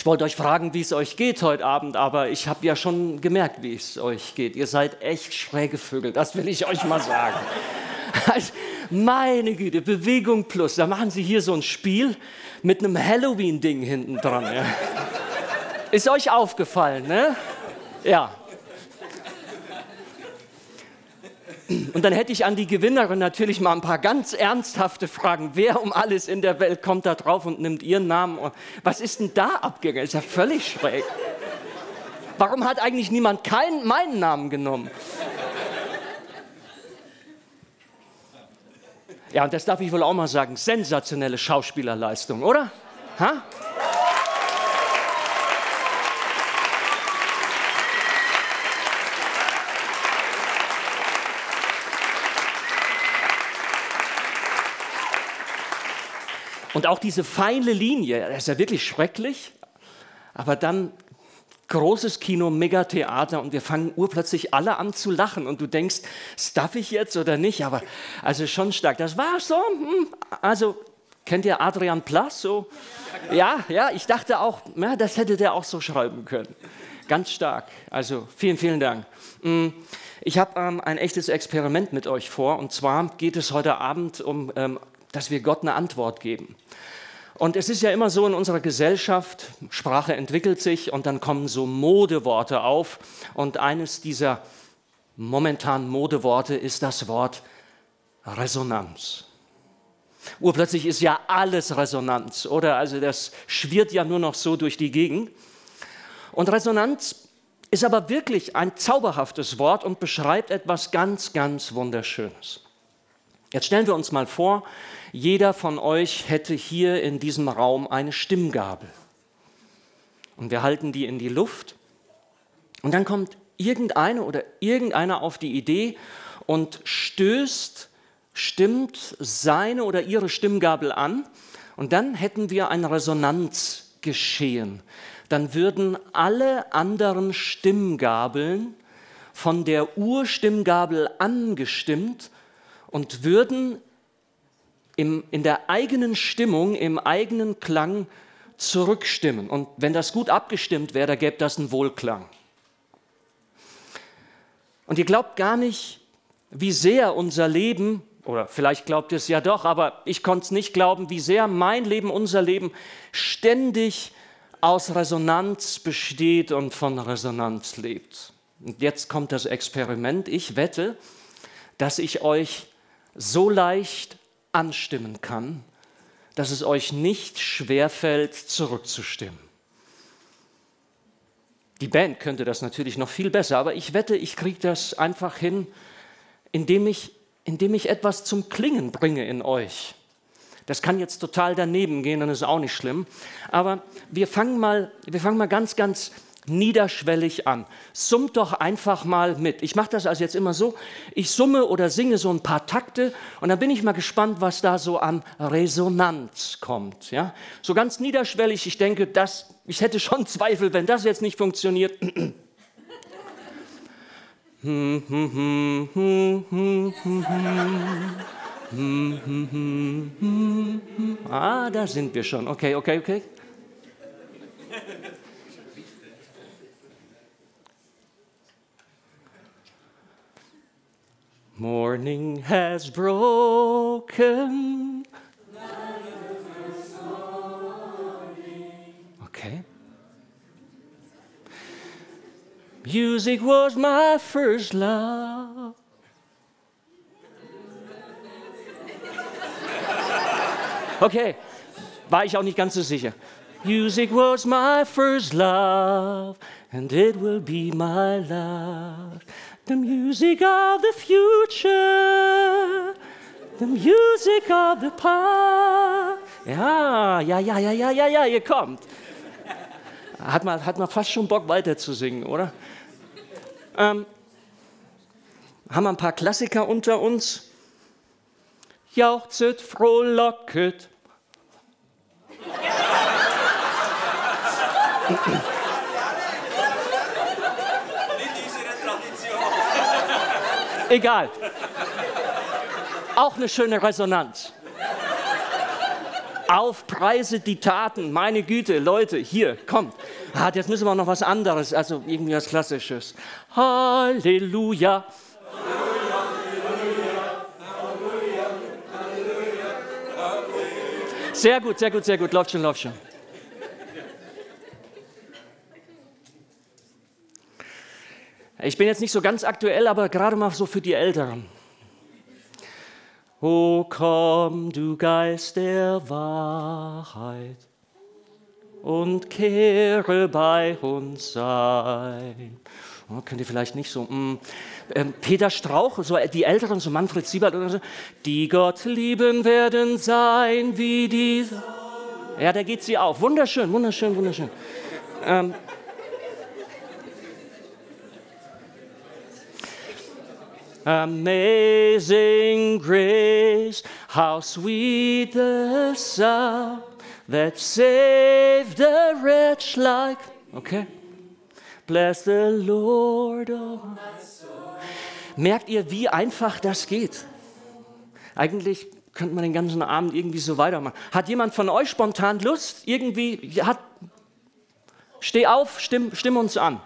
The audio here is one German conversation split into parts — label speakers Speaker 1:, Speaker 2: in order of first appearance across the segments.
Speaker 1: Ich wollte euch fragen, wie es euch geht heute Abend, aber ich habe ja schon gemerkt, wie es euch geht. Ihr seid echt schräge Vögel, das will ich euch mal sagen. Also, meine Güte, Bewegung plus. Da machen sie hier so ein Spiel mit einem Halloween-Ding hinten dran. Ja. Ist euch aufgefallen, ne? Ja. Und dann hätte ich an die Gewinnerin natürlich mal ein paar ganz ernsthafte Fragen. Wer um alles in der Welt kommt da drauf und nimmt ihren Namen? Was ist denn da abgegangen? Ist ja völlig schräg. Warum hat eigentlich niemand keinen, meinen Namen genommen? Ja, und das darf ich wohl auch mal sagen. Sensationelle Schauspielerleistung, oder? Ha? Und auch diese feine Linie, das ist ja wirklich schrecklich, aber dann großes Kino, Megatheater und wir fangen urplötzlich alle an zu lachen und du denkst, darf ich jetzt oder nicht? Aber also schon stark. Das war so, hm, also kennt ihr Adrian Plass so? Ja, ja, ich dachte auch, ja, das hätte der auch so schreiben können. Ganz stark. Also vielen, vielen Dank. Hm, ich habe ähm, ein echtes Experiment mit euch vor und zwar geht es heute Abend um ähm, dass wir Gott eine Antwort geben. Und es ist ja immer so in unserer Gesellschaft, Sprache entwickelt sich und dann kommen so Modeworte auf. Und eines dieser momentanen Modeworte ist das Wort Resonanz. Urplötzlich ist ja alles Resonanz, oder? Also das schwirrt ja nur noch so durch die Gegend. Und Resonanz ist aber wirklich ein zauberhaftes Wort und beschreibt etwas ganz, ganz Wunderschönes. Jetzt stellen wir uns mal vor, jeder von euch hätte hier in diesem Raum eine Stimmgabel. Und wir halten die in die Luft. Und dann kommt irgendeine oder irgendeiner auf die Idee und stößt, stimmt seine oder ihre Stimmgabel an. Und dann hätten wir ein Resonanzgeschehen. Dann würden alle anderen Stimmgabeln von der Urstimmgabel angestimmt und würden im, in der eigenen Stimmung, im eigenen Klang zurückstimmen. Und wenn das gut abgestimmt wäre, da gäbe das einen Wohlklang. Und ihr glaubt gar nicht, wie sehr unser Leben, oder vielleicht glaubt ihr es ja doch, aber ich konnte es nicht glauben, wie sehr mein Leben, unser Leben ständig aus Resonanz besteht und von Resonanz lebt. Und jetzt kommt das Experiment. Ich wette, dass ich euch so leicht anstimmen kann, dass es euch nicht schwerfällt, zurückzustimmen. Die Band könnte das natürlich noch viel besser, aber ich wette, ich kriege das einfach hin, indem ich, indem ich etwas zum Klingen bringe in euch. Das kann jetzt total daneben gehen, dann ist auch nicht schlimm. Aber wir fangen mal, wir fangen mal ganz, ganz niederschwellig an. Summt doch einfach mal mit. Ich mache das also jetzt immer so, ich summe oder singe so ein paar Takte und dann bin ich mal gespannt, was da so an Resonanz kommt. Ja? So ganz niederschwellig, ich denke, das, ich hätte schon Zweifel, wenn das jetzt nicht funktioniert. ah, da sind wir schon. Okay, okay, okay. Morning has broken. Okay. Music was my first love. Okay, war ich auch nicht ganz so sicher. Music was my first love, and it will be my love. The music of the future, the music of the past. Ja, ja, ja, ja, ja, ja, ja, ihr kommt. Hat man, hat man fast schon Bock weiter zu singen, oder? Ähm, haben wir ein paar Klassiker unter uns? Jauchzet, frohlocket. Egal. Auch eine schöne Resonanz. Aufpreiset die Taten, meine Güte, Leute, hier, kommt. Ah, jetzt müssen wir noch was anderes, also irgendwie was Klassisches. Halleluja. Sehr gut, sehr gut, sehr gut, läuft schon, läuft schon. Ich bin jetzt nicht so ganz aktuell, aber gerade mal so für die Älteren. O komm, du Geist der Wahrheit, und kehre bei uns sein. Oh, könnt ihr vielleicht nicht so. Mm, ähm, Peter Strauch, so die Älteren, so Manfred Siebert oder so, die Gott lieben werden sein wie die. Ja, da geht sie auf. Wunderschön, wunderschön, wunderschön. Ähm, Amazing grace, how sweet the sound that saved a wretch like. Okay. Bless the Lord. Oh. Merkt ihr, wie einfach das geht? Eigentlich könnte man den ganzen Abend irgendwie so weitermachen. Hat jemand von euch spontan Lust? Irgendwie, hat, steh auf, stimm, stimm uns an.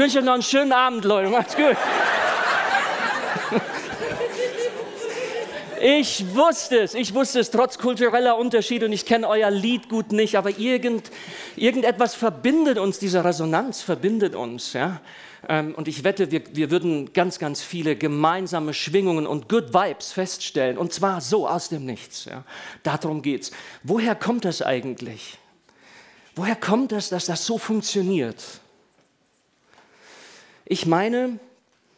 Speaker 1: Wünsche euch noch einen schönen Abend, Leute. Macht's gut. Ich wusste es, ich wusste es, trotz kultureller Unterschiede und ich kenne euer Lied gut nicht, aber irgend, irgendetwas verbindet uns, diese Resonanz verbindet uns. Ja? Ähm, und ich wette, wir, wir würden ganz, ganz viele gemeinsame Schwingungen und Good Vibes feststellen und zwar so aus dem Nichts. Ja? Darum geht's. Woher kommt das eigentlich? Woher kommt es, dass das so funktioniert? Ich meine,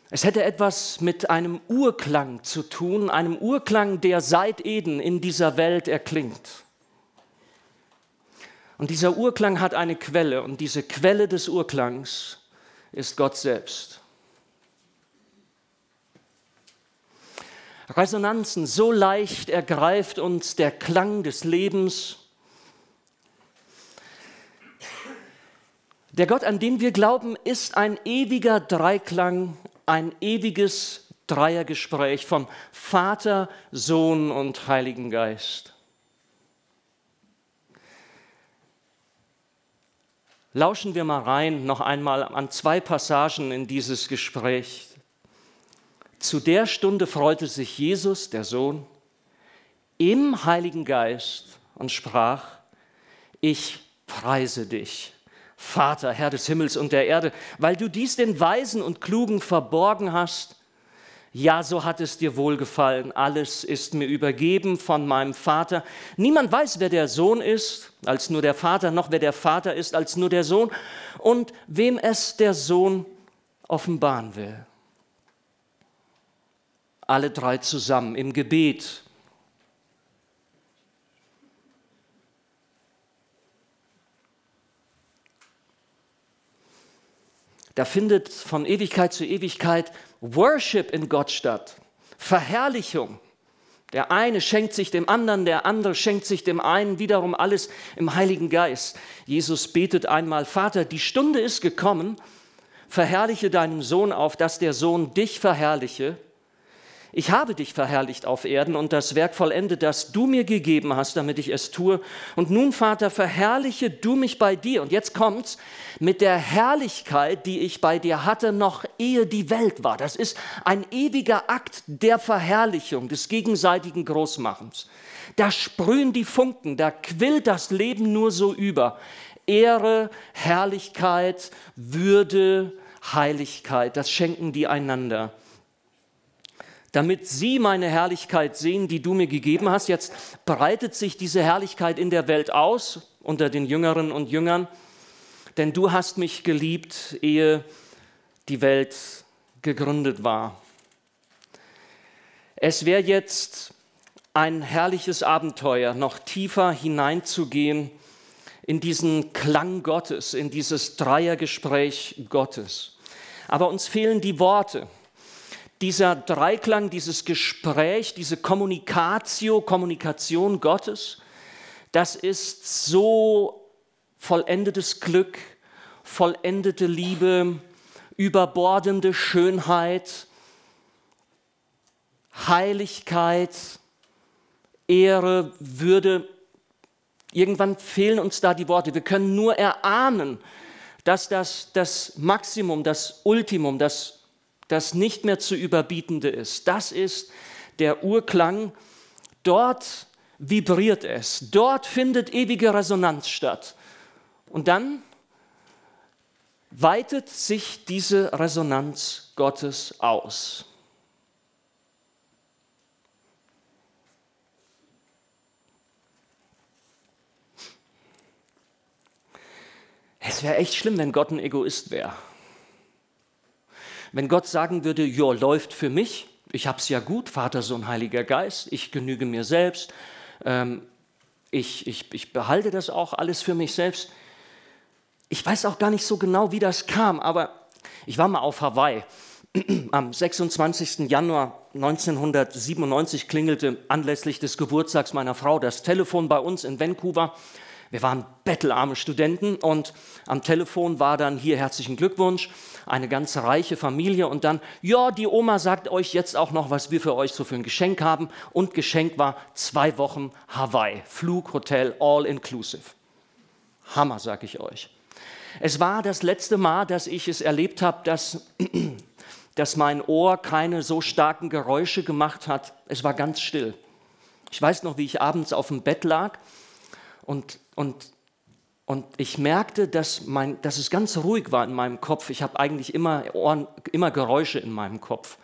Speaker 1: es hätte etwas mit einem Urklang zu tun, einem Urklang, der seit Eden in dieser Welt erklingt. Und dieser Urklang hat eine Quelle und diese Quelle des Urklangs ist Gott selbst. Resonanzen, so leicht ergreift uns der Klang des Lebens Der Gott, an den wir glauben, ist ein ewiger Dreiklang, ein ewiges Dreiergespräch von Vater, Sohn und Heiligen Geist. Lauschen wir mal rein noch einmal an zwei Passagen in dieses Gespräch. Zu der Stunde freute sich Jesus, der Sohn, im Heiligen Geist und sprach, ich preise dich Vater, Herr des Himmels und der Erde, weil du dies den Weisen und Klugen verborgen hast. Ja, so hat es dir wohlgefallen. Alles ist mir übergeben von meinem Vater. Niemand weiß, wer der Sohn ist, als nur der Vater, noch wer der Vater ist, als nur der Sohn und wem es der Sohn offenbaren will. Alle drei zusammen im Gebet Da findet von Ewigkeit zu Ewigkeit Worship in Gott statt, Verherrlichung. Der eine schenkt sich dem anderen, der andere schenkt sich dem einen, wiederum alles im Heiligen Geist. Jesus betet einmal, Vater, die Stunde ist gekommen, verherrliche deinem Sohn auf, dass der Sohn dich verherrliche ich habe dich verherrlicht auf Erden und das Werk vollendet, das du mir gegeben hast, damit ich es tue. Und nun, Vater, verherrliche du mich bei dir. Und jetzt kommt's mit der Herrlichkeit, die ich bei dir hatte, noch ehe die Welt war. Das ist ein ewiger Akt der Verherrlichung, des gegenseitigen Großmachens. Da sprühen die Funken, da quillt das Leben nur so über. Ehre, Herrlichkeit, Würde, Heiligkeit, das schenken die einander damit sie meine Herrlichkeit sehen, die du mir gegeben hast. Jetzt breitet sich diese Herrlichkeit in der Welt aus unter den Jüngerinnen und Jüngern, denn du hast mich geliebt, ehe die Welt gegründet war. Es wäre jetzt ein herrliches Abenteuer, noch tiefer hineinzugehen in diesen Klang Gottes, in dieses Dreiergespräch Gottes. Aber uns fehlen die Worte. Dieser Dreiklang, dieses Gespräch, diese Kommunikatio, Kommunikation Gottes, das ist so vollendetes Glück, vollendete Liebe, überbordende Schönheit, Heiligkeit, Ehre, Würde. Irgendwann fehlen uns da die Worte. Wir können nur erahnen, dass das das Maximum, das Ultimum, das, das nicht mehr zu überbietende ist. Das ist der Urklang. Dort vibriert es. Dort findet ewige Resonanz statt. Und dann weitet sich diese Resonanz Gottes aus. Es wäre echt schlimm, wenn Gott ein Egoist wäre. Wenn Gott sagen würde, ja, läuft für mich, ich habe es ja gut, Vater, Sohn, Heiliger Geist, ich genüge mir selbst, ähm, ich, ich, ich behalte das auch alles für mich selbst. Ich weiß auch gar nicht so genau, wie das kam, aber ich war mal auf Hawaii. Am 26. Januar 1997 klingelte anlässlich des Geburtstags meiner Frau das Telefon bei uns in Vancouver. Wir waren bettelarme Studenten und am Telefon war dann hier herzlichen Glückwunsch, eine ganz reiche Familie und dann, ja, die Oma sagt euch jetzt auch noch, was wir für euch so für ein Geschenk haben und Geschenk war zwei Wochen Hawaii, Flug, Hotel, all inclusive. Hammer, sag ich euch. Es war das letzte Mal, dass ich es erlebt habe, dass, dass mein Ohr keine so starken Geräusche gemacht hat. Es war ganz still. Ich weiß noch, wie ich abends auf dem Bett lag und, und, und ich merkte, dass, mein, dass es ganz ruhig war in meinem Kopf. Ich habe eigentlich immer, Ohren, immer Geräusche in meinem Kopf,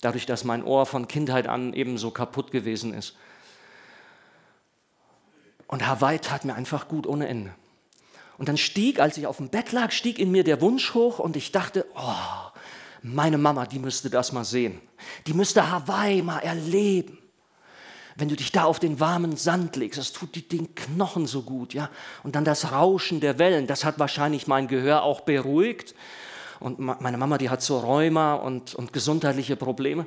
Speaker 1: dadurch, dass mein Ohr von Kindheit an eben so kaputt gewesen ist. Und Hawaii tat mir einfach gut ohne Ende. Und dann stieg, als ich auf dem Bett lag, stieg in mir der Wunsch hoch und ich dachte, oh, meine Mama, die müsste das mal sehen. Die müsste Hawaii mal erleben. Wenn du dich da auf den warmen Sand legst, das tut den Knochen so gut, ja. Und dann das Rauschen der Wellen, das hat wahrscheinlich mein Gehör auch beruhigt. Und meine Mama, die hat so Rheuma und, und gesundheitliche Probleme.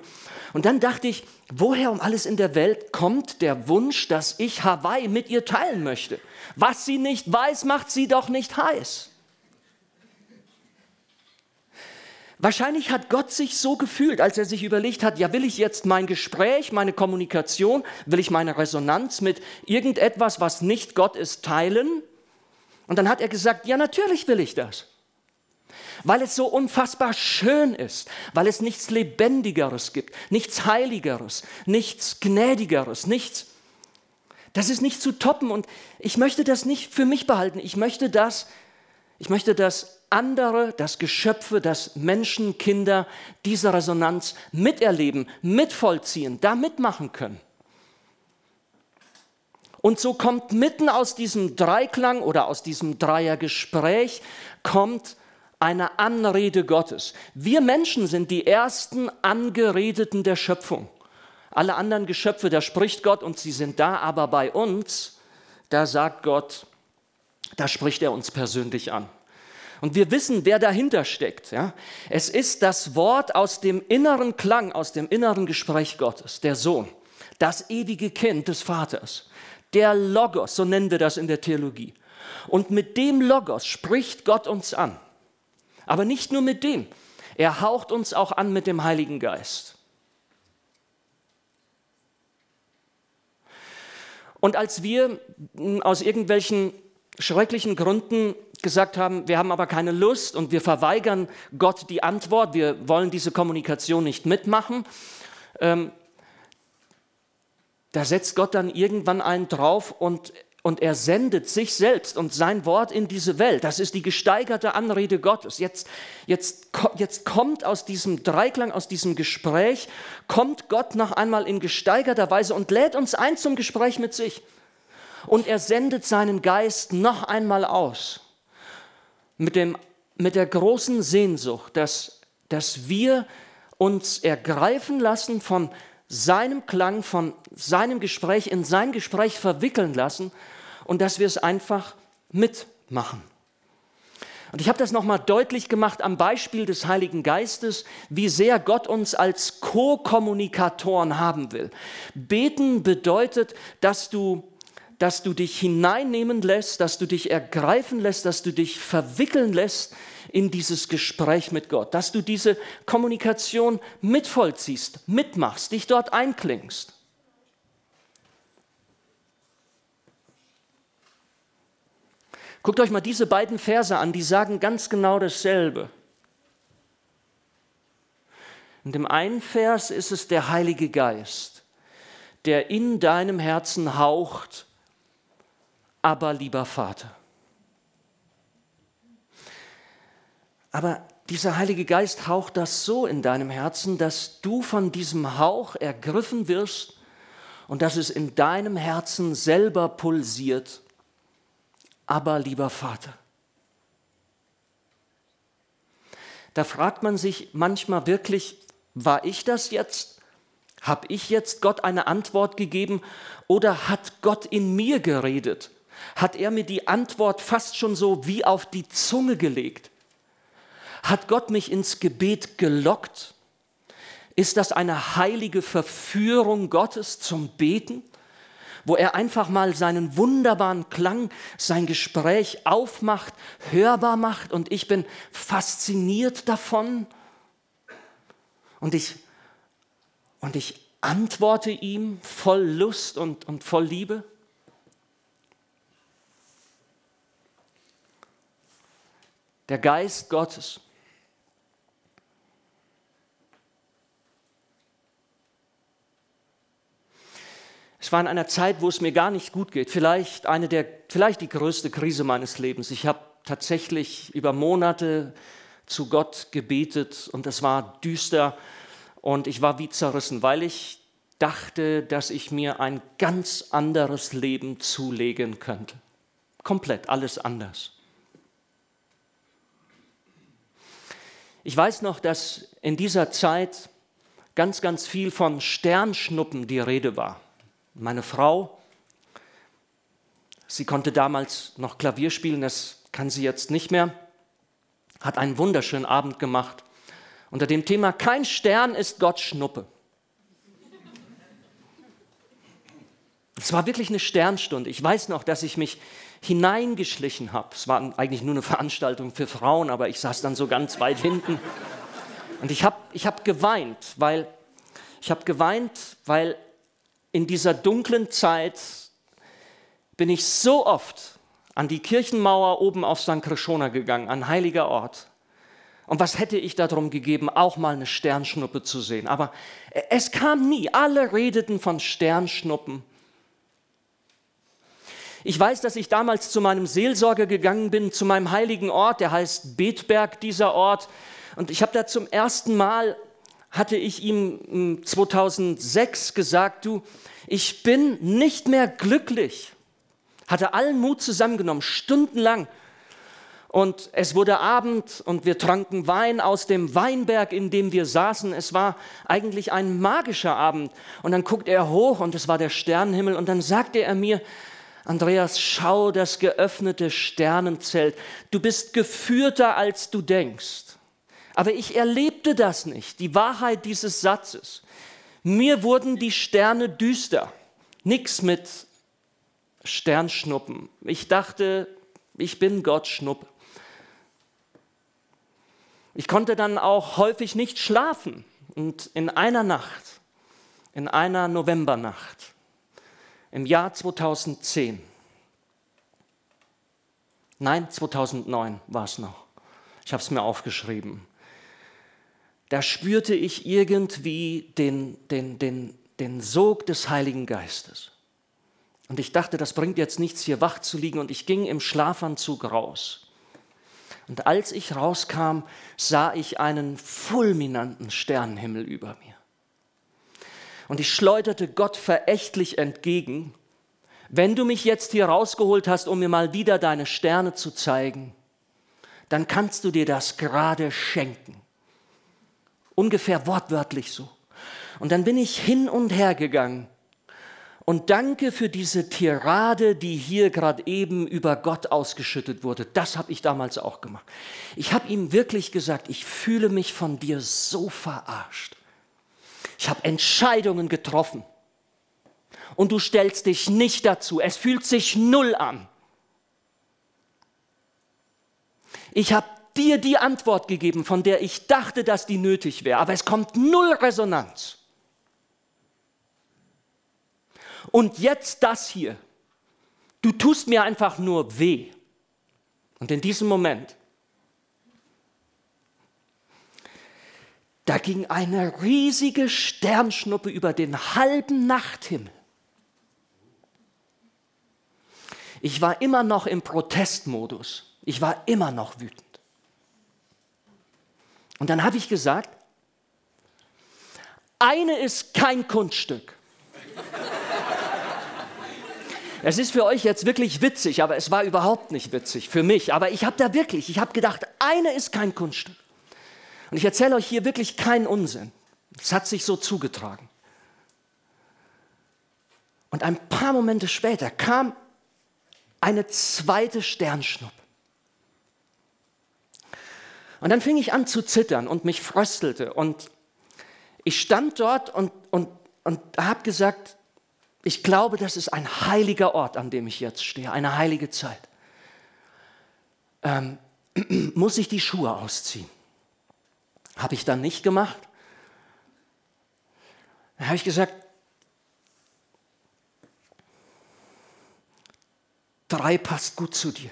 Speaker 1: Und dann dachte ich, woher um alles in der Welt kommt der Wunsch, dass ich Hawaii mit ihr teilen möchte? Was sie nicht weiß, macht sie doch nicht heiß. Wahrscheinlich hat Gott sich so gefühlt, als er sich überlegt hat, ja, will ich jetzt mein Gespräch, meine Kommunikation, will ich meine Resonanz mit irgendetwas, was nicht Gott ist, teilen? Und dann hat er gesagt, ja, natürlich will ich das weil es so unfassbar schön ist, weil es nichts Lebendigeres gibt, nichts Heiligeres, nichts Gnädigeres, nichts. Das ist nicht zu toppen und ich möchte das nicht für mich behalten. Ich möchte das, ich möchte, dass andere, dass Geschöpfe, dass Menschen, Kinder diese Resonanz miterleben, mitvollziehen, da mitmachen können. Und so kommt mitten aus diesem Dreiklang oder aus diesem Dreiergespräch kommt eine Anrede Gottes. Wir Menschen sind die ersten Angeredeten der Schöpfung. Alle anderen Geschöpfe, da spricht Gott und sie sind da, aber bei uns, da sagt Gott, da spricht er uns persönlich an. Und wir wissen, wer dahinter steckt. Ja? Es ist das Wort aus dem inneren Klang, aus dem inneren Gespräch Gottes, der Sohn, das ewige Kind des Vaters, der Logos, so nennen wir das in der Theologie. Und mit dem Logos spricht Gott uns an. Aber nicht nur mit dem. Er haucht uns auch an mit dem Heiligen Geist. Und als wir aus irgendwelchen schrecklichen Gründen gesagt haben, wir haben aber keine Lust und wir verweigern Gott die Antwort, wir wollen diese Kommunikation nicht mitmachen, ähm, da setzt Gott dann irgendwann einen drauf und und er sendet sich selbst und sein Wort in diese Welt. Das ist die gesteigerte Anrede Gottes. Jetzt, jetzt, jetzt kommt aus diesem Dreiklang, aus diesem Gespräch, kommt Gott noch einmal in gesteigerter Weise und lädt uns ein zum Gespräch mit sich. Und er sendet seinen Geist noch einmal aus mit, dem, mit der großen Sehnsucht, dass, dass wir uns ergreifen lassen von seinem Klang, von seinem Gespräch in sein Gespräch verwickeln lassen und dass wir es einfach mitmachen. Und ich habe das nochmal deutlich gemacht am Beispiel des Heiligen Geistes, wie sehr Gott uns als Co-Kommunikatoren haben will. Beten bedeutet, dass du, dass du dich hineinnehmen lässt, dass du dich ergreifen lässt, dass du dich verwickeln lässt in dieses Gespräch mit Gott, dass du diese Kommunikation mitvollziehst, mitmachst, dich dort einklingst. Guckt euch mal diese beiden Verse an, die sagen ganz genau dasselbe. In dem einen Vers ist es der Heilige Geist, der in deinem Herzen haucht, aber lieber Vater. Aber dieser Heilige Geist haucht das so in deinem Herzen, dass du von diesem Hauch ergriffen wirst und dass es in deinem Herzen selber pulsiert aber lieber Vater. Da fragt man sich manchmal wirklich, war ich das jetzt? Habe ich jetzt Gott eine Antwort gegeben oder hat Gott in mir geredet? Hat er mir die Antwort fast schon so wie auf die Zunge gelegt? Hat Gott mich ins Gebet gelockt? Ist das eine heilige Verführung Gottes zum Beten? wo er einfach mal seinen wunderbaren Klang, sein Gespräch aufmacht, hörbar macht und ich bin fasziniert davon und ich, und ich antworte ihm voll Lust und, und voll Liebe. Der Geist Gottes Es war in einer Zeit, wo es mir gar nicht gut geht. Vielleicht eine der, vielleicht die größte Krise meines Lebens. Ich habe tatsächlich über Monate zu Gott gebetet und es war düster und ich war wie zerrissen, weil ich dachte, dass ich mir ein ganz anderes Leben zulegen könnte. Komplett alles anders. Ich weiß noch, dass in dieser Zeit ganz, ganz viel von Sternschnuppen die Rede war. Meine Frau, sie konnte damals noch Klavier spielen, das kann sie jetzt nicht mehr, hat einen wunderschönen Abend gemacht unter dem Thema Kein Stern ist Gott Schnuppe. Es war wirklich eine Sternstunde. Ich weiß noch, dass ich mich hineingeschlichen habe. Es war eigentlich nur eine Veranstaltung für Frauen, aber ich saß dann so ganz weit hinten. Und ich habe ich hab geweint, weil ich habe geweint, weil in dieser dunklen Zeit bin ich so oft an die Kirchenmauer oben auf St. Krishona gegangen, ein heiliger Ort. Und was hätte ich darum gegeben, auch mal eine Sternschnuppe zu sehen? Aber es kam nie. Alle redeten von Sternschnuppen. Ich weiß, dass ich damals zu meinem Seelsorger gegangen bin, zu meinem heiligen Ort, der heißt Betberg, dieser Ort. Und ich habe da zum ersten Mal hatte ich ihm 2006 gesagt, du, ich bin nicht mehr glücklich. Hatte allen Mut zusammengenommen, stundenlang. Und es wurde Abend und wir tranken Wein aus dem Weinberg, in dem wir saßen. Es war eigentlich ein magischer Abend. Und dann guckt er hoch und es war der Sternenhimmel. Und dann sagte er mir, Andreas, schau das geöffnete Sternenzelt. Du bist geführter, als du denkst. Aber ich erlebte das nicht, die Wahrheit dieses Satzes. Mir wurden die Sterne düster. Nichts mit Sternschnuppen. Ich dachte, ich bin Gott Schnupp. Ich konnte dann auch häufig nicht schlafen. Und in einer Nacht, in einer Novembernacht, im Jahr 2010, nein, 2009 war es noch, ich habe es mir aufgeschrieben, da spürte ich irgendwie den, den, den, den Sog des Heiligen Geistes. Und ich dachte, das bringt jetzt nichts, hier wach zu liegen. Und ich ging im Schlafanzug raus. Und als ich rauskam, sah ich einen fulminanten Sternenhimmel über mir. Und ich schleuderte Gott verächtlich entgegen, wenn du mich jetzt hier rausgeholt hast, um mir mal wieder deine Sterne zu zeigen, dann kannst du dir das gerade schenken. Ungefähr wortwörtlich so. Und dann bin ich hin und her gegangen Und danke für diese Tirade, die hier gerade eben über Gott ausgeschüttet wurde. Das habe ich damals auch gemacht. Ich habe ihm wirklich gesagt, ich fühle mich von dir so verarscht. Ich habe Entscheidungen getroffen. Und du stellst dich nicht dazu. Es fühlt sich null an. Ich habe dir die Antwort gegeben, von der ich dachte, dass die nötig wäre, aber es kommt null Resonanz. Und jetzt das hier. Du tust mir einfach nur weh. Und in diesem Moment, da ging eine riesige Sternschnuppe über den halben Nachthimmel. Ich war immer noch im Protestmodus. Ich war immer noch wütend. Und dann habe ich gesagt, eine ist kein Kunststück. Es ist für euch jetzt wirklich witzig, aber es war überhaupt nicht witzig für mich. Aber ich habe da wirklich, ich habe gedacht, eine ist kein Kunststück. Und ich erzähle euch hier wirklich keinen Unsinn. Es hat sich so zugetragen. Und ein paar Momente später kam eine zweite Sternschnuppe. Und dann fing ich an zu zittern und mich fröstelte. Und ich stand dort und, und, und habe gesagt, ich glaube, das ist ein heiliger Ort, an dem ich jetzt stehe, eine heilige Zeit. Ähm, muss ich die Schuhe ausziehen? Habe ich dann nicht gemacht. Dann habe ich gesagt, drei passt gut zu dir.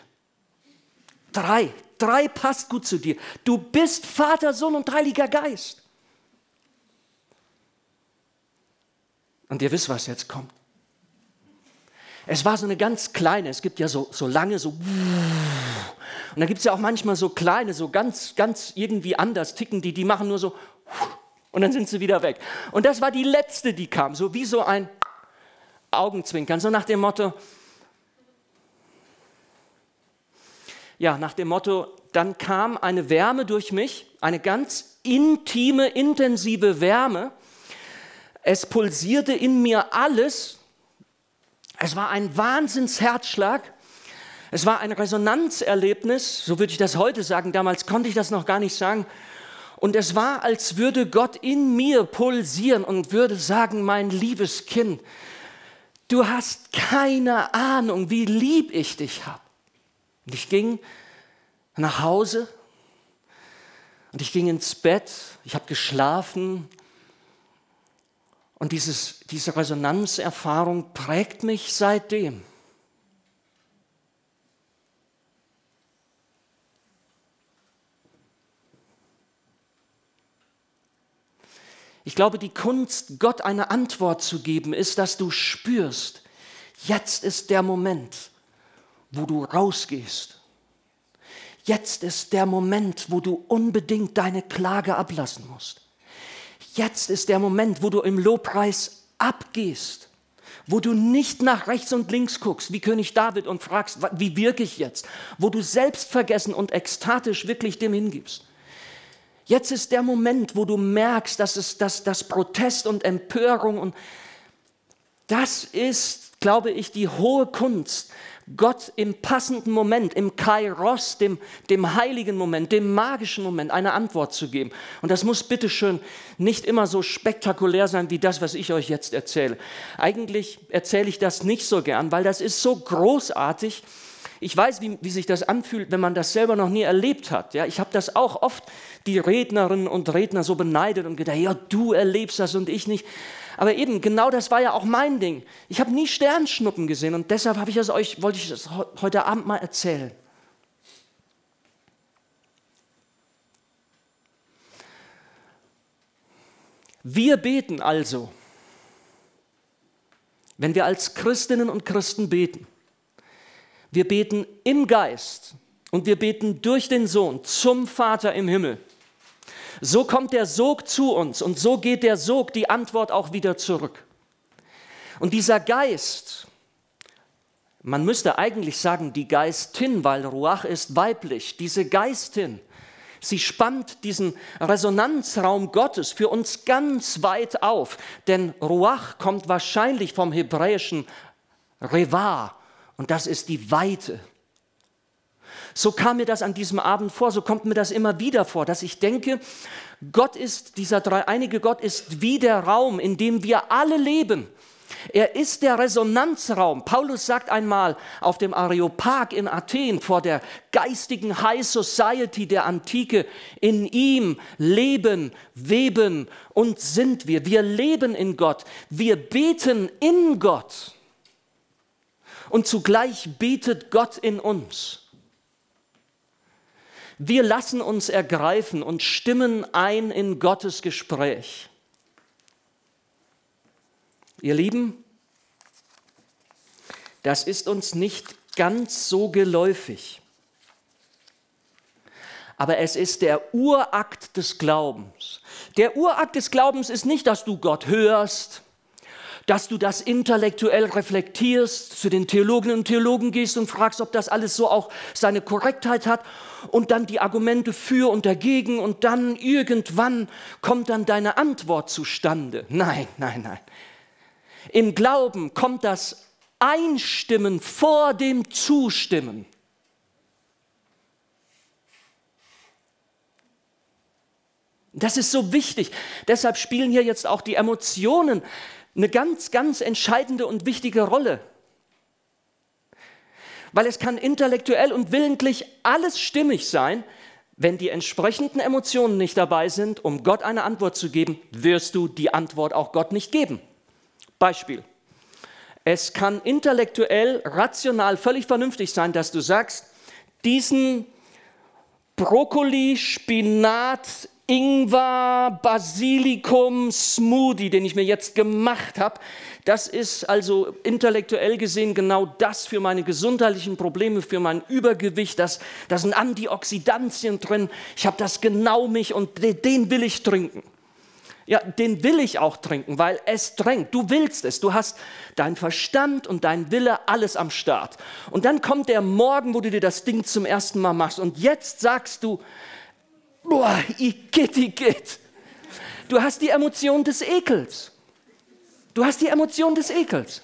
Speaker 1: Drei, drei passt gut zu dir. Du bist Vater, Sohn und Heiliger Geist. Und ihr wisst, was jetzt kommt. Es war so eine ganz kleine, es gibt ja so, so lange, so. Und dann gibt es ja auch manchmal so kleine, so ganz, ganz irgendwie anders ticken die, die machen nur so. Und dann sind sie wieder weg. Und das war die letzte, die kam, so wie so ein Augenzwinkern, so nach dem Motto, ja, nach dem Motto, dann kam eine Wärme durch mich, eine ganz intime, intensive Wärme. Es pulsierte in mir alles, es war ein Wahnsinnsherzschlag. Es war ein Resonanzerlebnis, so würde ich das heute sagen. Damals konnte ich das noch gar nicht sagen. Und es war, als würde Gott in mir pulsieren und würde sagen, mein liebes Kind, du hast keine Ahnung, wie lieb ich dich habe. Und ich ging nach Hause und ich ging ins Bett, ich habe geschlafen und dieses, diese Resonanzerfahrung prägt mich seitdem. Ich glaube, die Kunst, Gott eine Antwort zu geben, ist, dass du spürst, jetzt ist der Moment, wo du rausgehst. Jetzt ist der Moment, wo du unbedingt deine Klage ablassen musst. Jetzt ist der Moment, wo du im Lobpreis abgehst, wo du nicht nach rechts und links guckst, wie König David, und fragst, wie wirke ich jetzt, wo du selbstvergessen und ekstatisch wirklich dem hingibst. Jetzt ist der Moment, wo du merkst, dass es dass, dass Protest und Empörung und das ist, glaube ich, die hohe Kunst, Gott im passenden Moment, im Kairos, dem, dem heiligen Moment, dem magischen Moment, eine Antwort zu geben. Und das muss bitteschön nicht immer so spektakulär sein wie das, was ich euch jetzt erzähle. Eigentlich erzähle ich das nicht so gern, weil das ist so großartig. Ich weiß, wie, wie sich das anfühlt, wenn man das selber noch nie erlebt hat. Ja, ich habe das auch oft die Rednerinnen und Redner so beneidet und gedacht, ja, du erlebst das und ich nicht. Aber eben, genau das war ja auch mein Ding. Ich habe nie Sternschnuppen gesehen und deshalb ich es euch, wollte ich das heute Abend mal erzählen. Wir beten also, wenn wir als Christinnen und Christen beten. Wir beten im Geist und wir beten durch den Sohn zum Vater im Himmel. So kommt der Sog zu uns und so geht der Sog die Antwort auch wieder zurück. Und dieser Geist, man müsste eigentlich sagen die Geistin, weil Ruach ist weiblich, diese Geistin, Sie spannt diesen Resonanzraum Gottes für uns ganz weit auf, denn Ruach kommt wahrscheinlich vom hebräischen Reva und das ist die Weite. So kam mir das an diesem Abend vor, so kommt mir das immer wieder vor, dass ich denke, Gott ist, dieser dreieinige Gott ist wie der Raum, in dem wir alle leben. Er ist der Resonanzraum. Paulus sagt einmal auf dem Areopag in Athen vor der geistigen High Society der Antike, in ihm leben, weben und sind wir. Wir leben in Gott. Wir beten in Gott. Und zugleich betet Gott in uns. Wir lassen uns ergreifen und stimmen ein in Gottes Gespräch. Ihr Lieben, das ist uns nicht ganz so geläufig. Aber es ist der Urakt des Glaubens. Der Urakt des Glaubens ist nicht, dass du Gott hörst, dass du das intellektuell reflektierst, zu den Theologinnen und Theologen gehst und fragst, ob das alles so auch seine Korrektheit hat und dann die Argumente für und dagegen und dann irgendwann kommt dann deine Antwort zustande. Nein, nein, nein. Im Glauben kommt das Einstimmen vor dem Zustimmen. Das ist so wichtig. Deshalb spielen hier jetzt auch die Emotionen eine ganz, ganz entscheidende und wichtige Rolle. Weil es kann intellektuell und willentlich alles stimmig sein, wenn die entsprechenden Emotionen nicht dabei sind, um Gott eine Antwort zu geben, wirst du die Antwort auch Gott nicht geben. Beispiel. Es kann intellektuell, rational völlig vernünftig sein, dass du sagst, diesen Brokkoli, Spinat, Ingwer, Basilikum, Smoothie, den ich mir jetzt gemacht habe. Das ist also intellektuell gesehen genau das für meine gesundheitlichen Probleme, für mein Übergewicht. Das, da sind Antioxidantien drin. Ich habe das genau mich und den will ich trinken. Ja, den will ich auch trinken, weil es drängt. Du willst es. Du hast dein Verstand und dein Wille alles am Start. Und dann kommt der Morgen, wo du dir das Ding zum ersten Mal machst. Und jetzt sagst du, boah, igitt, igitt. Du hast die Emotion des Ekels. Du hast die Emotion des Ekels.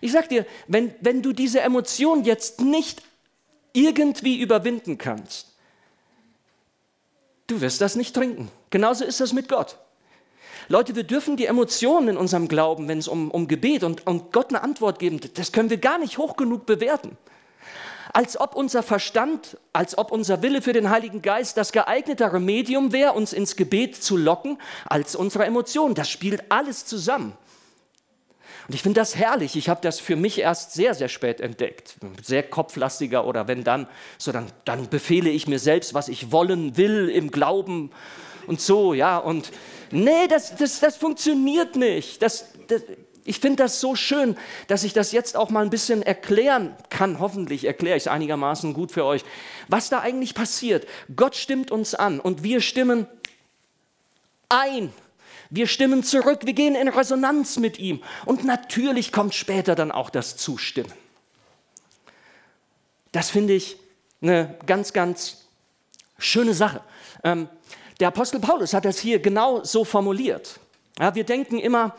Speaker 1: Ich sag dir, wenn, wenn du diese Emotion jetzt nicht irgendwie überwinden kannst, du wirst das nicht trinken. Genauso ist das mit Gott. Leute, wir dürfen die Emotionen in unserem Glauben, wenn es um, um Gebet und um Gott eine Antwort geben, das können wir gar nicht hoch genug bewerten als ob unser Verstand, als ob unser Wille für den Heiligen Geist das geeignetere Medium wäre, uns ins Gebet zu locken, als unsere Emotionen. Das spielt alles zusammen. Und ich finde das herrlich. Ich habe das für mich erst sehr, sehr spät entdeckt. Sehr kopflastiger oder wenn dann, so dann, dann befehle ich mir selbst, was ich wollen will im Glauben und so, ja. Und nee, das, das, das funktioniert nicht. Das, das, ich finde das so schön, dass ich das jetzt auch mal ein bisschen erklären kann. Hoffentlich erkläre ich es einigermaßen gut für euch, was da eigentlich passiert. Gott stimmt uns an und wir stimmen ein. Wir stimmen zurück, wir gehen in Resonanz mit ihm. Und natürlich kommt später dann auch das Zustimmen. Das finde ich eine ganz, ganz schöne Sache. Ähm, der Apostel Paulus hat das hier genau so formuliert. Ja, wir denken immer,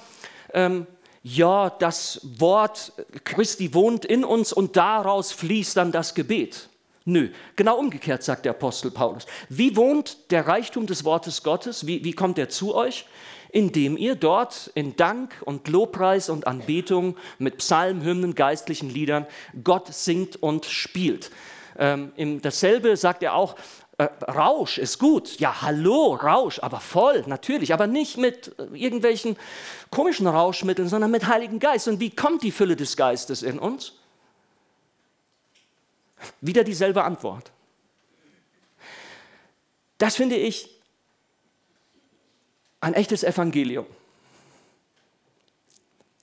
Speaker 1: ähm, ja, das Wort Christi wohnt in uns und daraus fließt dann das Gebet. Nö, genau umgekehrt sagt der Apostel Paulus. Wie wohnt der Reichtum des Wortes Gottes? Wie, wie kommt er zu euch? Indem ihr dort in Dank und Lobpreis und Anbetung mit Psalmen, Hymnen, geistlichen Liedern Gott singt und spielt. Ähm, dasselbe sagt er auch, äh, Rausch ist gut. Ja, hallo, Rausch, aber voll, natürlich, aber nicht mit äh, irgendwelchen komischen Rauschmitteln, sondern mit Heiligen Geist. Und wie kommt die Fülle des Geistes in uns? Wieder dieselbe Antwort. Das finde ich ein echtes Evangelium.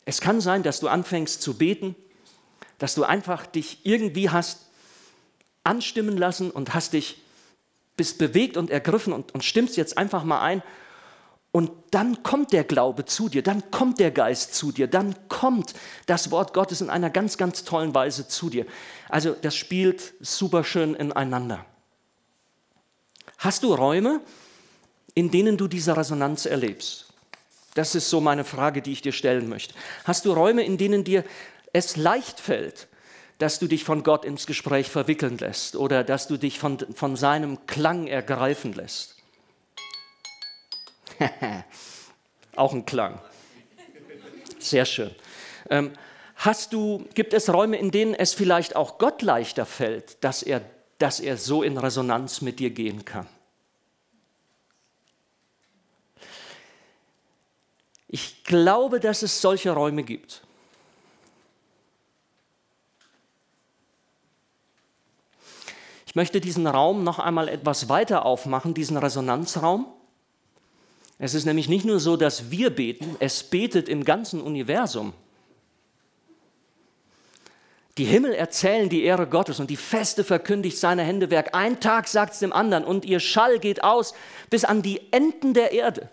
Speaker 1: Es kann sein, dass du anfängst zu beten, dass du einfach dich irgendwie hast anstimmen lassen und hast dich bist bewegt und ergriffen und, und stimmst jetzt einfach mal ein. Und dann kommt der Glaube zu dir, dann kommt der Geist zu dir, dann kommt das Wort Gottes in einer ganz, ganz tollen Weise zu dir. Also das spielt super schön ineinander. Hast du Räume, in denen du diese Resonanz erlebst? Das ist so meine Frage, die ich dir stellen möchte. Hast du Räume, in denen dir es leicht fällt, dass du dich von Gott ins Gespräch verwickeln lässt oder dass du dich von, von seinem Klang ergreifen lässt? Auch ein Klang. Sehr schön. Ähm, hast du, gibt es Räume, in denen es vielleicht auch Gott leichter fällt, dass er, dass er so in Resonanz mit dir gehen kann? Ich glaube, dass es solche Räume gibt. Ich möchte diesen Raum noch einmal etwas weiter aufmachen, diesen Resonanzraum. Es ist nämlich nicht nur so, dass wir beten, es betet im ganzen Universum. Die Himmel erzählen die Ehre Gottes und die Feste verkündigt seine Händewerk. Ein Tag sagt es dem anderen und ihr Schall geht aus bis an die Enden der Erde.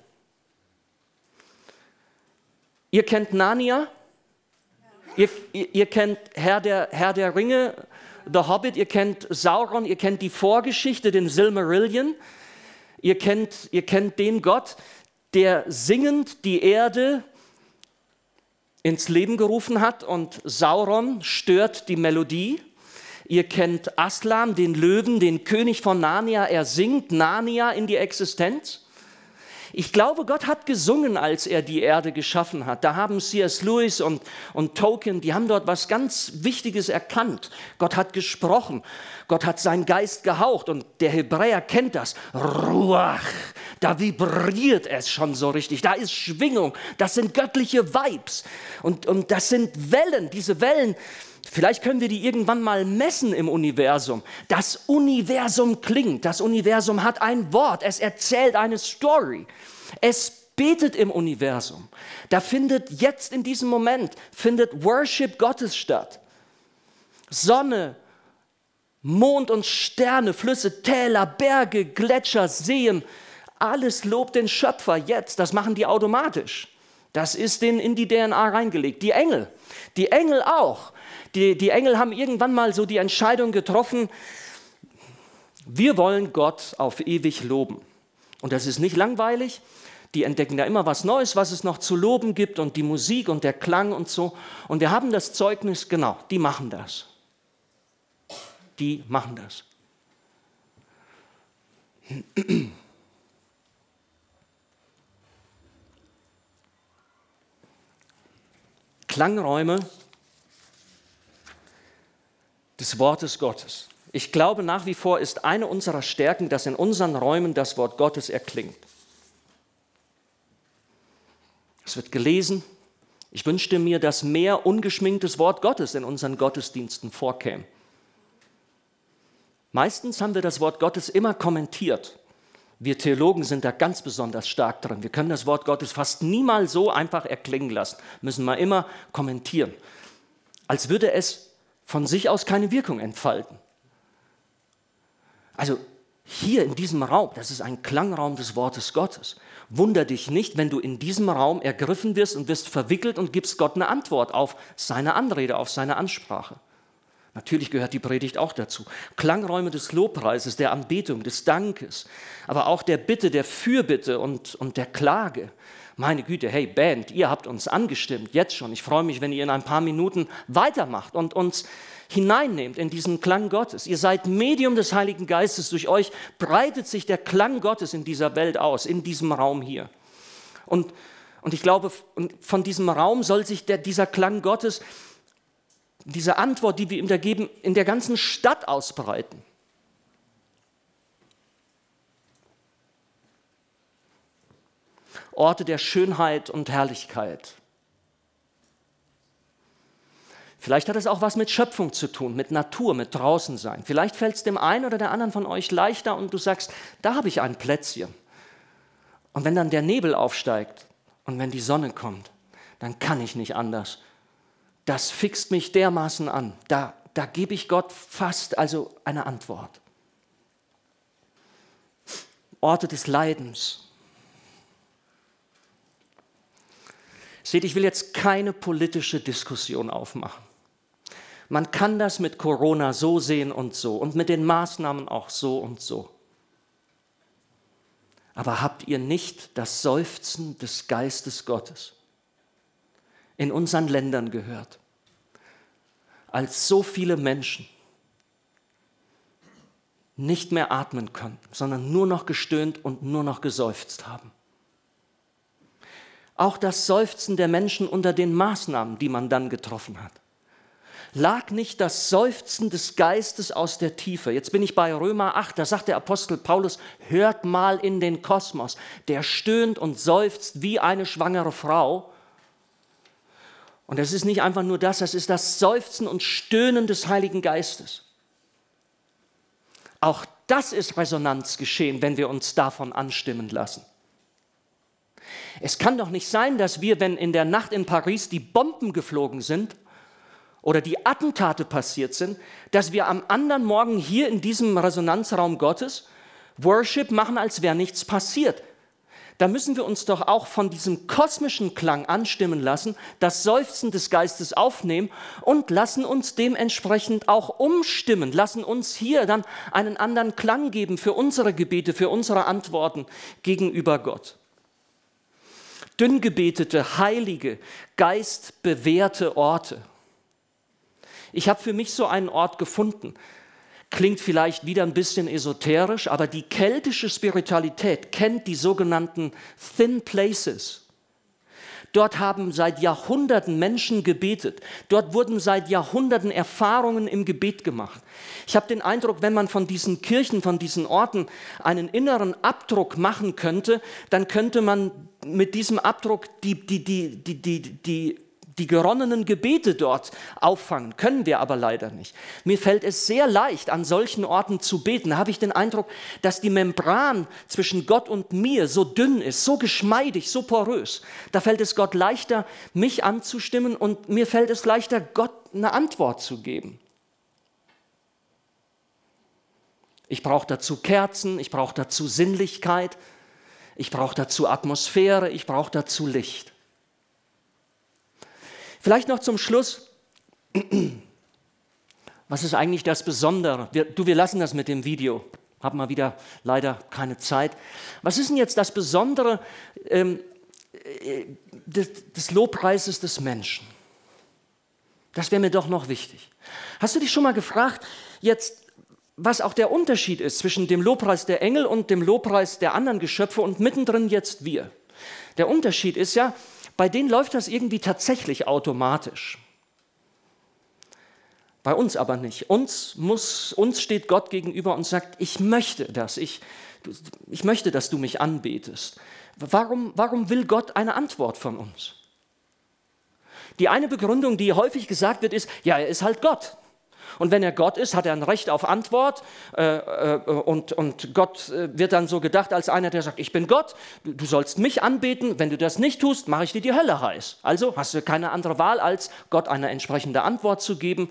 Speaker 1: Ihr kennt Narnia? Ihr, ihr, ihr, kennt Herr der, Herr der Ringe, The Hobbit, ihr kennt Sauron, ihr kennt die Vorgeschichte, den Silmarillion. Ihr kennt, ihr kennt den Gott, der singend die Erde ins Leben gerufen hat und Sauron stört die Melodie. Ihr kennt Aslan, den Löwen, den König von Narnia. Er singt Narnia in die Existenz. Ich glaube, Gott hat gesungen, als er die Erde geschaffen hat. Da haben C.S. Lewis und, und Tolkien, die haben dort was ganz Wichtiges erkannt. Gott hat gesprochen. Gott hat seinen Geist gehaucht und der Hebräer kennt das. Ruach, da vibriert es schon so richtig. Da ist Schwingung. Das sind göttliche Vibes. Und, und das sind Wellen. Diese Wellen, Vielleicht können wir die irgendwann mal messen im Universum. Das Universum klingt, das Universum hat ein Wort, es erzählt eine Story. Es betet im Universum. Da findet jetzt in diesem Moment findet Worship Gottes statt. Sonne, Mond und Sterne, Flüsse, Täler, Berge, Gletscher, Seen, alles lobt den Schöpfer jetzt. Das machen die automatisch. Das ist denen in die DNA reingelegt. Die Engel, die Engel auch. Die, die Engel haben irgendwann mal so die Entscheidung getroffen, wir wollen Gott auf ewig loben. Und das ist nicht langweilig. Die entdecken da immer was Neues, was es noch zu loben gibt und die Musik und der Klang und so. Und wir haben das Zeugnis, genau, die machen das. Die machen das. Klangräume des Wortes Gottes. Ich glaube nach wie vor ist eine unserer Stärken, dass in unseren Räumen das Wort Gottes erklingt. Es wird gelesen. Ich wünschte mir, dass mehr ungeschminktes Wort Gottes in unseren Gottesdiensten vorkäme. Meistens haben wir das Wort Gottes immer kommentiert. Wir Theologen sind da ganz besonders stark drin. Wir können das Wort Gottes fast niemals so einfach erklingen lassen, müssen wir immer kommentieren, als würde es von sich aus keine Wirkung entfalten. Also hier in diesem Raum, das ist ein Klangraum des Wortes Gottes. Wunder dich nicht, wenn du in diesem Raum ergriffen wirst und wirst verwickelt und gibst Gott eine Antwort auf seine Anrede, auf seine Ansprache. Natürlich gehört die Predigt auch dazu. Klangräume des Lobpreises, der Anbetung, des Dankes, aber auch der Bitte, der Fürbitte und, und der Klage meine Güte, hey Band, ihr habt uns angestimmt, jetzt schon. Ich freue mich, wenn ihr in ein paar Minuten weitermacht und uns hineinnehmt in diesen Klang Gottes. Ihr seid Medium des Heiligen Geistes. Durch euch breitet sich der Klang Gottes in dieser Welt aus, in diesem Raum hier. Und, und ich glaube, von diesem Raum soll sich der, dieser Klang Gottes, diese Antwort, die wir ihm da geben, in der ganzen Stadt ausbreiten. Orte der Schönheit und Herrlichkeit. Vielleicht hat es auch was mit Schöpfung zu tun, mit Natur, mit draußen sein. Vielleicht fällt es dem einen oder der anderen von euch leichter und du sagst, da habe ich ein Plätzchen. Und wenn dann der Nebel aufsteigt und wenn die Sonne kommt, dann kann ich nicht anders. Das fixt mich dermaßen an. Da, da gebe ich Gott fast also eine Antwort. Orte des Leidens, Seht, ich will jetzt keine politische Diskussion aufmachen. Man kann das mit Corona so sehen und so und mit den Maßnahmen auch so und so. Aber habt ihr nicht das Seufzen des Geistes Gottes in unseren Ländern gehört, als so viele Menschen nicht mehr atmen konnten, sondern nur noch gestöhnt und nur noch geseufzt haben? Auch das Seufzen der Menschen unter den Maßnahmen, die man dann getroffen hat lag nicht das Seufzen des Geistes aus der Tiefe. Jetzt bin ich bei Römer 8, da sagt der Apostel Paulus, hört mal in den Kosmos, der stöhnt und seufzt wie eine schwangere Frau. Und es ist nicht einfach nur das, es ist das Seufzen und Stöhnen des Heiligen Geistes. Auch das ist Resonanzgeschehen, wenn wir uns davon anstimmen lassen. Es kann doch nicht sein, dass wir, wenn in der Nacht in Paris die Bomben geflogen sind, oder die Attentate passiert sind, dass wir am anderen Morgen hier in diesem Resonanzraum Gottes Worship machen, als wäre nichts passiert. Da müssen wir uns doch auch von diesem kosmischen Klang anstimmen lassen, das Seufzen des Geistes aufnehmen und lassen uns dementsprechend auch umstimmen, lassen uns hier dann einen anderen Klang geben für unsere Gebete, für unsere Antworten gegenüber Gott. Dünn gebetete, heilige, geistbewährte Orte ich habe für mich so einen Ort gefunden. Klingt vielleicht wieder ein bisschen esoterisch, aber die keltische Spiritualität kennt die sogenannten Thin Places. Dort haben seit Jahrhunderten Menschen gebetet. Dort wurden seit Jahrhunderten Erfahrungen im Gebet gemacht. Ich habe den Eindruck, wenn man von diesen Kirchen, von diesen Orten einen inneren Abdruck machen könnte, dann könnte man mit diesem Abdruck die, die, die, die, die, die die geronnenen Gebete dort auffangen. Können wir aber leider nicht. Mir fällt es sehr leicht, an solchen Orten zu beten. Da habe ich den Eindruck, dass die Membran zwischen Gott und mir so dünn ist, so geschmeidig, so porös. Da fällt es Gott leichter, mich anzustimmen und mir fällt es leichter, Gott eine Antwort zu geben. Ich brauche dazu Kerzen, ich brauche dazu Sinnlichkeit, ich brauche dazu Atmosphäre, ich brauche dazu Licht. Vielleicht noch zum Schluss. Was ist eigentlich das Besondere? Wir, du, wir lassen das mit dem Video. Haben mal wieder leider keine Zeit. Was ist denn jetzt das Besondere ähm, äh, des, des Lobpreises des Menschen? Das wäre mir doch noch wichtig. Hast du dich schon mal gefragt, jetzt, was auch der Unterschied ist zwischen dem Lobpreis der Engel und dem Lobpreis der anderen Geschöpfe und mittendrin jetzt wir? Der Unterschied ist ja, bei denen läuft das irgendwie tatsächlich automatisch. Bei uns aber nicht. Uns, muss, uns steht Gott gegenüber und sagt, ich möchte das, ich, ich möchte, dass du mich anbetest. Warum, warum will Gott eine Antwort von uns? Die eine Begründung, die häufig gesagt wird, ist, ja, er ist halt Gott. Und wenn er Gott ist, hat er ein Recht auf Antwort. Äh, äh, und, und Gott äh, wird dann so gedacht als einer, der sagt, ich bin Gott, du sollst mich anbeten. Wenn du das nicht tust, mache ich dir die Hölle heiß. Also hast du keine andere Wahl, als Gott eine entsprechende Antwort zu geben.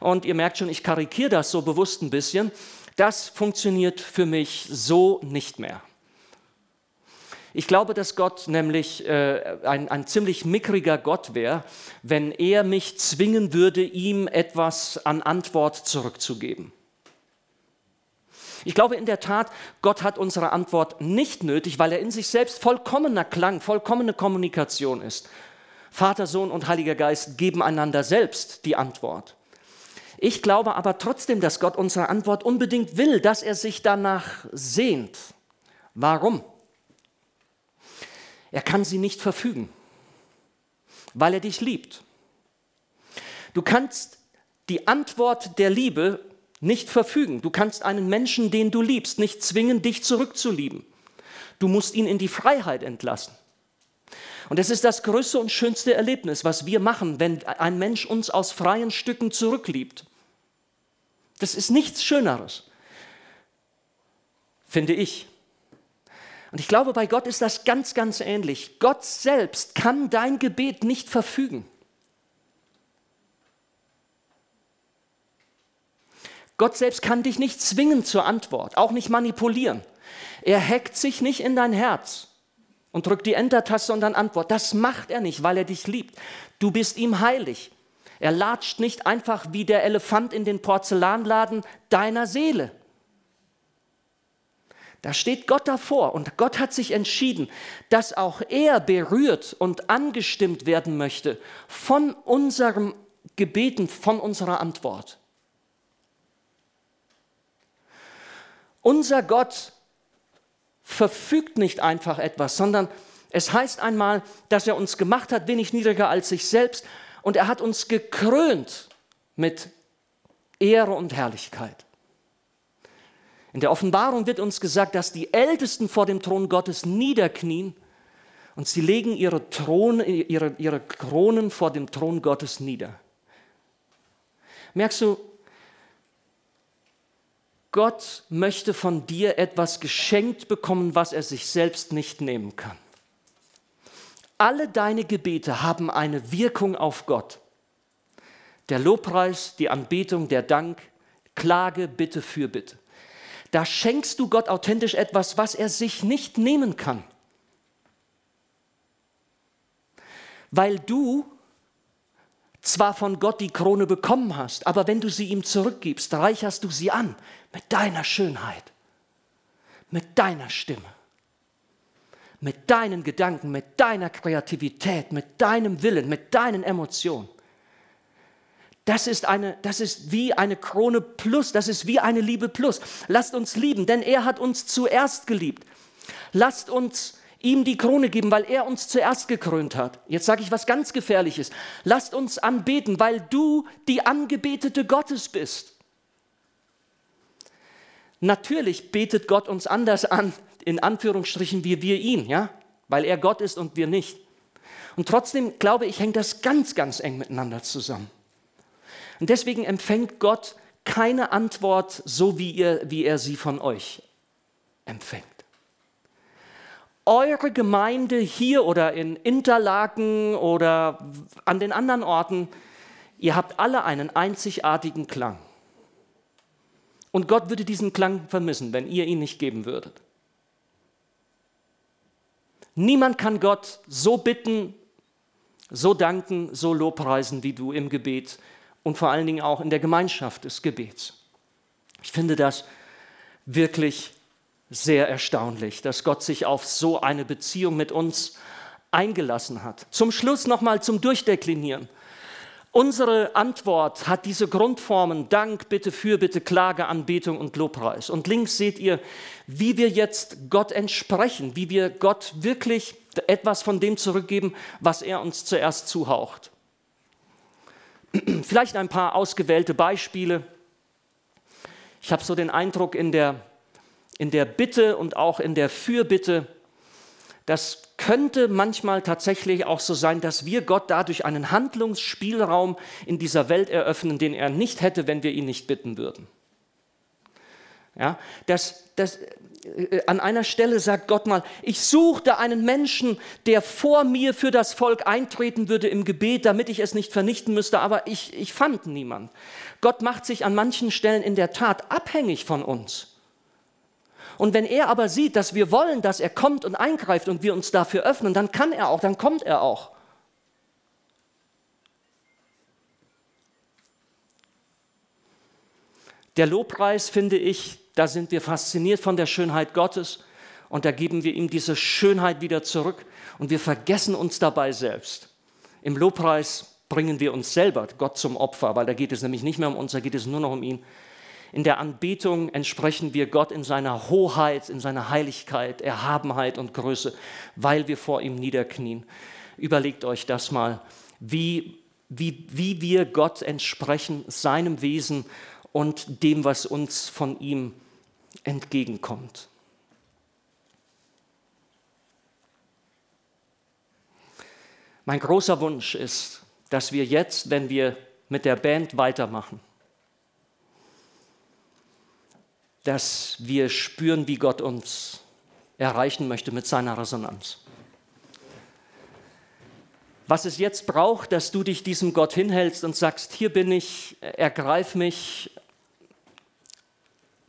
Speaker 1: Und ihr merkt schon, ich karikiere das so bewusst ein bisschen. Das funktioniert für mich so nicht mehr. Ich glaube, dass Gott nämlich äh, ein, ein ziemlich mickriger Gott wäre, wenn er mich zwingen würde, ihm etwas an Antwort zurückzugeben. Ich glaube in der Tat, Gott hat unsere Antwort nicht nötig, weil er in sich selbst vollkommener Klang, vollkommene Kommunikation ist. Vater, Sohn und Heiliger Geist geben einander selbst die Antwort. Ich glaube aber trotzdem, dass Gott unsere Antwort unbedingt will, dass er sich danach sehnt. Warum? Er kann sie nicht verfügen, weil er dich liebt. Du kannst die Antwort der Liebe nicht verfügen. Du kannst einen Menschen, den du liebst, nicht zwingen, dich zurückzulieben. Du musst ihn in die Freiheit entlassen. Und es ist das größte und schönste Erlebnis, was wir machen, wenn ein Mensch uns aus freien Stücken zurückliebt. Das ist nichts Schöneres, finde ich. Und ich glaube, bei Gott ist das ganz, ganz ähnlich. Gott selbst kann dein Gebet nicht verfügen. Gott selbst kann dich nicht zwingen zur Antwort, auch nicht manipulieren. Er hackt sich nicht in dein Herz und drückt die Enter-Taste und dann Antwort. Das macht er nicht, weil er dich liebt. Du bist ihm heilig. Er latscht nicht einfach wie der Elefant in den Porzellanladen deiner Seele. Da steht Gott davor und Gott hat sich entschieden, dass auch er berührt und angestimmt werden möchte von unserem Gebeten, von unserer Antwort. Unser Gott verfügt nicht einfach etwas, sondern es heißt einmal, dass er uns gemacht hat, wenig niedriger als sich selbst, und er hat uns gekrönt mit Ehre und Herrlichkeit. In der Offenbarung wird uns gesagt, dass die Ältesten vor dem Thron Gottes niederknien und sie legen ihre, Throne, ihre, ihre Kronen vor dem Thron Gottes nieder. Merkst du, Gott möchte von dir etwas geschenkt bekommen, was er sich selbst nicht nehmen kann. Alle deine Gebete haben eine Wirkung auf Gott. Der Lobpreis, die Anbetung, der Dank, Klage, Bitte, Fürbitte. Da schenkst du Gott authentisch etwas, was er sich nicht nehmen kann. Weil du zwar von Gott die Krone bekommen hast, aber wenn du sie ihm zurückgibst, reicherst du sie an mit deiner Schönheit, mit deiner Stimme, mit deinen Gedanken, mit deiner Kreativität, mit deinem Willen, mit deinen Emotionen. Das ist, eine, das ist wie eine Krone plus, das ist wie eine Liebe plus. Lasst uns lieben, denn er hat uns zuerst geliebt. Lasst uns ihm die Krone geben, weil er uns zuerst gekrönt hat. Jetzt sage ich was ganz Gefährliches. Lasst uns anbeten, weil du die Angebetete Gottes bist. Natürlich betet Gott uns anders an, in Anführungsstrichen, wie wir ihn, ja, weil er Gott ist und wir nicht. Und trotzdem glaube ich, hängt das ganz, ganz eng miteinander zusammen. Und deswegen empfängt Gott keine Antwort so, wie, ihr, wie er sie von euch empfängt. Eure Gemeinde hier oder in Interlaken oder an den anderen Orten, ihr habt alle einen einzigartigen Klang. Und Gott würde diesen Klang vermissen, wenn ihr ihn nicht geben würdet. Niemand kann Gott so bitten, so danken, so lobpreisen wie du im Gebet und vor allen Dingen auch in der Gemeinschaft des Gebets. Ich finde das wirklich sehr erstaunlich, dass Gott sich auf so eine Beziehung mit uns eingelassen hat. Zum Schluss nochmal zum Durchdeklinieren. Unsere Antwort hat diese Grundformen Dank, Bitte, Fürbitte, Klage, Anbetung und Lobpreis. Und links seht ihr, wie wir jetzt Gott entsprechen, wie wir Gott wirklich etwas von dem zurückgeben, was er uns zuerst zuhaucht. Vielleicht ein paar ausgewählte Beispiele. Ich habe so den Eindruck in der, in der Bitte und auch in der Fürbitte, das könnte manchmal tatsächlich auch so sein, dass wir Gott dadurch einen Handlungsspielraum in dieser Welt eröffnen, den er nicht hätte, wenn wir ihn nicht bitten würden. Ja, das, das, äh, an einer Stelle sagt Gott mal, ich suchte einen Menschen, der vor mir für das Volk eintreten würde im Gebet, damit ich es nicht vernichten müsste, aber ich, ich fand niemand. Gott macht sich an manchen Stellen in der Tat abhängig von uns. Und wenn er aber sieht, dass wir wollen, dass er kommt und eingreift und wir uns dafür öffnen, dann kann er auch, dann kommt er auch. Der Lobpreis, finde ich, da sind wir fasziniert von der Schönheit Gottes und da geben wir ihm diese Schönheit wieder zurück und wir vergessen uns dabei selbst. Im Lobpreis bringen wir uns selber Gott zum Opfer, weil da geht es nämlich nicht mehr um uns, da geht es nur noch um ihn. In der Anbetung entsprechen wir Gott in seiner Hoheit, in seiner Heiligkeit, Erhabenheit und Größe, weil wir vor ihm niederknien. Überlegt euch das mal, wie, wie, wie wir Gott entsprechen, seinem Wesen und dem, was uns von ihm entgegenkommt. Mein großer Wunsch ist, dass wir jetzt, wenn wir mit der Band weitermachen, dass wir spüren, wie Gott uns erreichen möchte mit seiner Resonanz. Was es jetzt braucht, dass du dich diesem Gott hinhältst und sagst, hier bin ich, ergreif mich,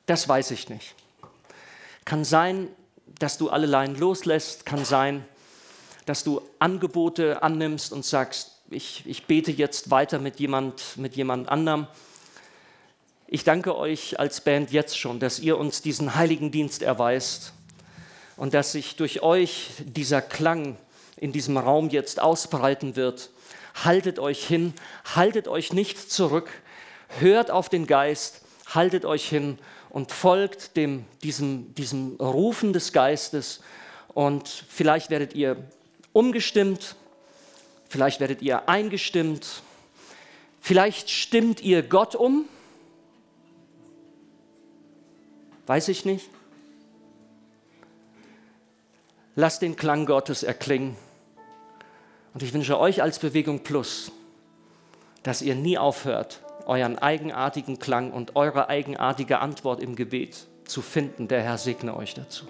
Speaker 1: das weiß ich nicht. Kann sein, dass du alle Leinen loslässt, kann sein, dass du Angebote annimmst und sagst, ich, ich bete jetzt weiter mit jemand, mit jemand anderem. Ich danke euch als Band jetzt schon, dass ihr uns diesen heiligen Dienst erweist und dass sich durch euch dieser Klang in diesem Raum jetzt ausbreiten wird. Haltet euch hin, haltet euch nicht zurück, hört auf den Geist, haltet euch hin und folgt dem, diesem, diesem Rufen des Geistes. Und vielleicht werdet ihr umgestimmt, vielleicht werdet ihr eingestimmt, vielleicht stimmt ihr Gott um, weiß ich nicht. Lasst den Klang Gottes erklingen. Und ich wünsche euch als Bewegung Plus, dass ihr nie aufhört, euren eigenartigen Klang und eure eigenartige Antwort im Gebet zu finden. Der Herr segne euch dazu.